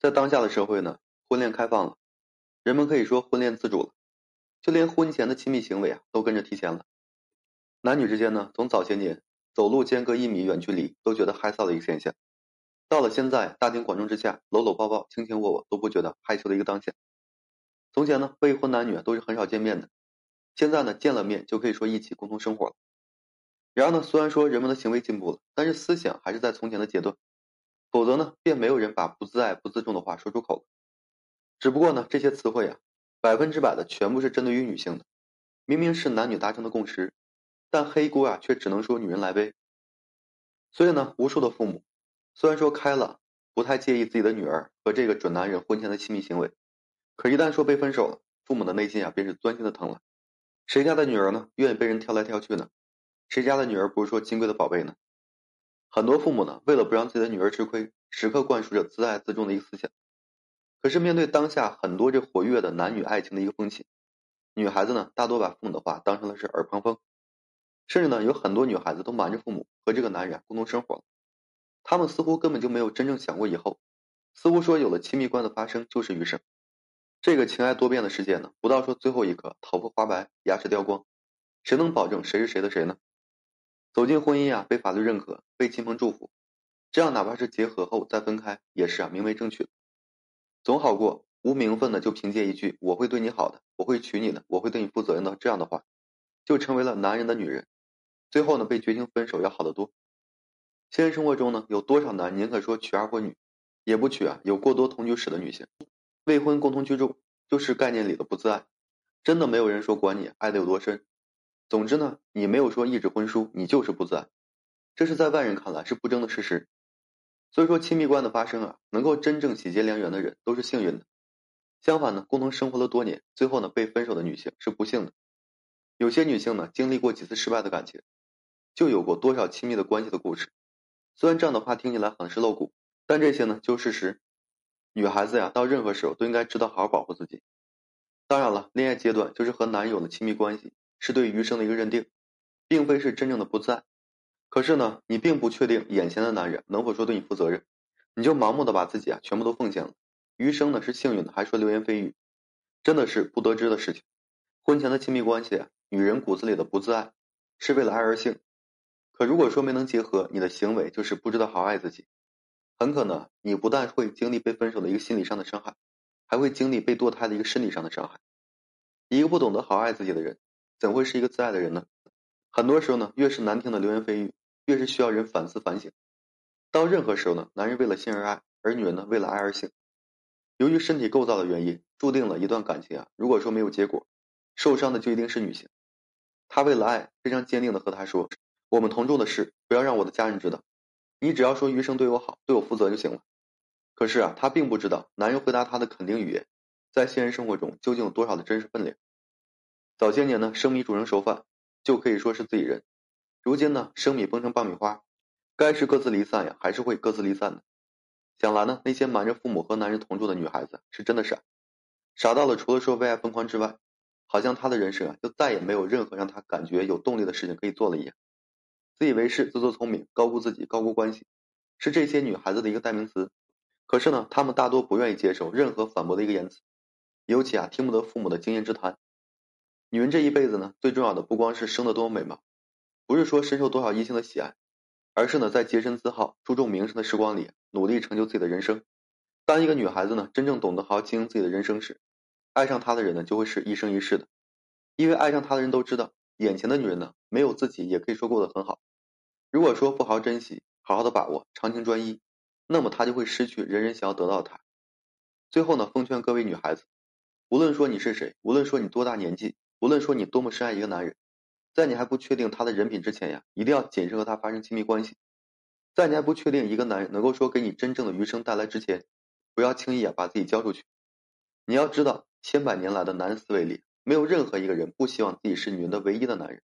在当下的社会呢，婚恋开放了，人们可以说婚恋自主了，就连婚前的亲密行为啊，都跟着提前了。男女之间呢，从早些年走路间隔一米远距离都觉得害臊的一个现象，到了现在大庭广众之下搂搂抱抱、卿卿我我都不觉得害羞的一个当下。从前呢，未婚男女都是很少见面的，现在呢，见了面就可以说一起共同生活了。然而呢，虽然说人们的行为进步了，但是思想还是在从前的阶段。否则呢，便没有人把不自爱、不自重的话说出口。只不过呢，这些词汇啊，百分之百的全部是针对于女性的。明明是男女达成的共识，但黑锅啊，却只能说女人来背。所以呢，无数的父母虽然说开了，不太介意自己的女儿和这个准男人婚前的亲密行为，可一旦说被分手了，父母的内心啊，便是钻心的疼了。谁家的女儿呢，愿意被人挑来挑去呢？谁家的女儿不是说金贵的宝贝呢？很多父母呢，为了不让自己的女儿吃亏，时刻灌输着自爱自重的一个思想。可是面对当下很多这活跃的男女爱情的一个风气，女孩子呢，大多把父母的话当成了是耳旁风，甚至呢，有很多女孩子都瞒着父母和这个男人共同生活了。他们似乎根本就没有真正想过以后，似乎说有了亲密关的发生就是余生。这个情爱多变的世界呢，不到说最后一刻头发花白、牙齿掉光，谁能保证谁是谁的谁呢？走进婚姻啊，被法律认可，被亲朋祝福，这样哪怕是结合后再分开，也是啊名为正娶，总好过无名分的就凭借一句“我会对你好的，我会娶你的，我会对你负责任的”这样的话，就成为了男人的女人，最后呢被绝情分手要好得多。现实生活中呢，有多少男宁可说娶二婚女，也不娶啊有过多同居史的女性？未婚共同居住就是概念里的不自爱，真的没有人说管你爱的有多深。总之呢，你没有说一纸婚书，你就是不自爱，这是在外人看来是不争的事实。所以说，亲密关的发生啊，能够真正喜结良缘的人都是幸运的。相反呢，共同生活了多年，最后呢被分手的女性是不幸的。有些女性呢，经历过几次失败的感情，就有过多少亲密的关系的故事。虽然这样的话听起来很是露骨，但这些呢就是事实。女孩子呀，到任何时候都应该知道好好保护自己。当然了，恋爱阶段就是和男友的亲密关系。是对余生的一个认定，并非是真正的不在。可是呢，你并不确定眼前的男人能否说对你负责任，你就盲目的把自己啊全部都奉献了。余生呢是幸运的，还说流言蜚语，真的是不得知的事情。婚前的亲密关系啊，女人骨子里的不自爱，是为了爱而性。可如果说没能结合，你的行为就是不知道好爱自己，很可能你不但会经历被分手的一个心理上的伤害，还会经历被堕胎的一个身体上的伤害。一个不懂得好爱自己的人。怎会是一个自爱的人呢？很多时候呢，越是难听的流言蜚语，越是需要人反思反省。到任何时候呢，男人为了性而爱，而女人呢为了爱而性。由于身体构造的原因，注定了一段感情啊，如果说没有结果，受伤的就一定是女性。他为了爱，非常坚定的和他说：“我们同住的事，不要让我的家人知道。你只要说余生对我好，对我负责就行了。”可是啊，他并不知道，男人回答他的肯定语言，在现实生活中究竟有多少的真实分量。早些年呢，生米煮成熟饭就可以说是自己人。如今呢，生米崩成爆米花，该是各自离散呀，还是会各自离散的。想来呢，那些瞒着父母和男人同住的女孩子是真的傻，傻到了除了说为爱疯狂之外，好像她的人生啊，就再也没有任何让她感觉有动力的事情可以做了一样。自以为是、自作聪明、高估自己、高估关系，是这些女孩子的一个代名词。可是呢，她们大多不愿意接受任何反驳的一个言辞，尤其啊，听不得父母的经验之谈。女人这一辈子呢，最重要的不光是生得多美貌，不是说深受多少异性的喜爱，而是呢，在洁身自好、注重名声的时光里，努力成就自己的人生。当一个女孩子呢，真正懂得好好经营自己的人生时，爱上她的人呢，就会是一生一世的。因为爱上她的人都知道，眼前的女人呢，没有自己也可以说过得很好。如果说不好好珍惜、好好的把握、长情专一，那么她就会失去人人想要得到她。最后呢，奉劝各位女孩子，无论说你是谁，无论说你多大年纪。无论说你多么深爱一个男人，在你还不确定他的人品之前呀，一定要谨慎和他发生亲密关系。在你还不确定一个男人能够说给你真正的余生带来之前，不要轻易啊把自己交出去。你要知道，千百年来的男人思维里，没有任何一个人不希望自己是女人的唯一的男人。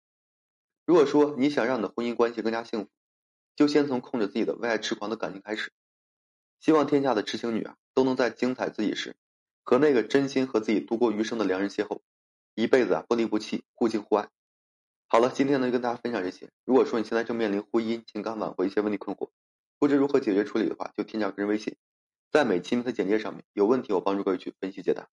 如果说你想让你的婚姻关系更加幸福，就先从控制自己的为爱痴狂的感情开始。希望天下的痴情女啊，都能在精彩自己时，和那个真心和自己度过余生的良人邂逅。一辈子啊，不离不弃，互敬互爱。好了，今天呢就跟大家分享这些。如果说你现在正面临婚姻、情感挽回一些问题困惑，不知如何解决处理的话，就添加个人微信在每期的简介上面有问题，我帮助各位去分析解答。